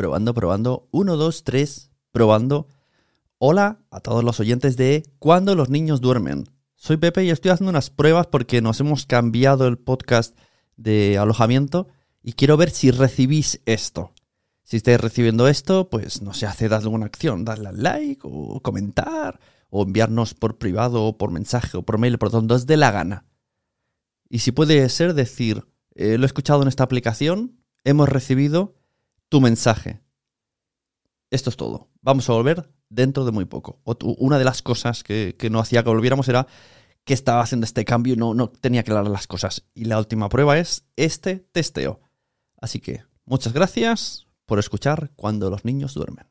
Probando, probando. Uno, dos, tres. Probando. Hola a todos los oyentes de Cuando los niños duermen. Soy Pepe y estoy haciendo unas pruebas porque nos hemos cambiado el podcast de alojamiento y quiero ver si recibís esto. Si estáis recibiendo esto, pues no sé, haced alguna acción, darle al like o comentar o enviarnos por privado o por mensaje o por mail, por donde os dé la gana. Y si puede ser decir, eh, lo he escuchado en esta aplicación, hemos recibido tu mensaje. Esto es todo. Vamos a volver dentro de muy poco. Una de las cosas que, no hacía que volviéramos era que estaba haciendo este cambio y no, no tenía que las cosas. Y la última prueba es este testeo. Así que muchas gracias por escuchar cuando los niños duermen.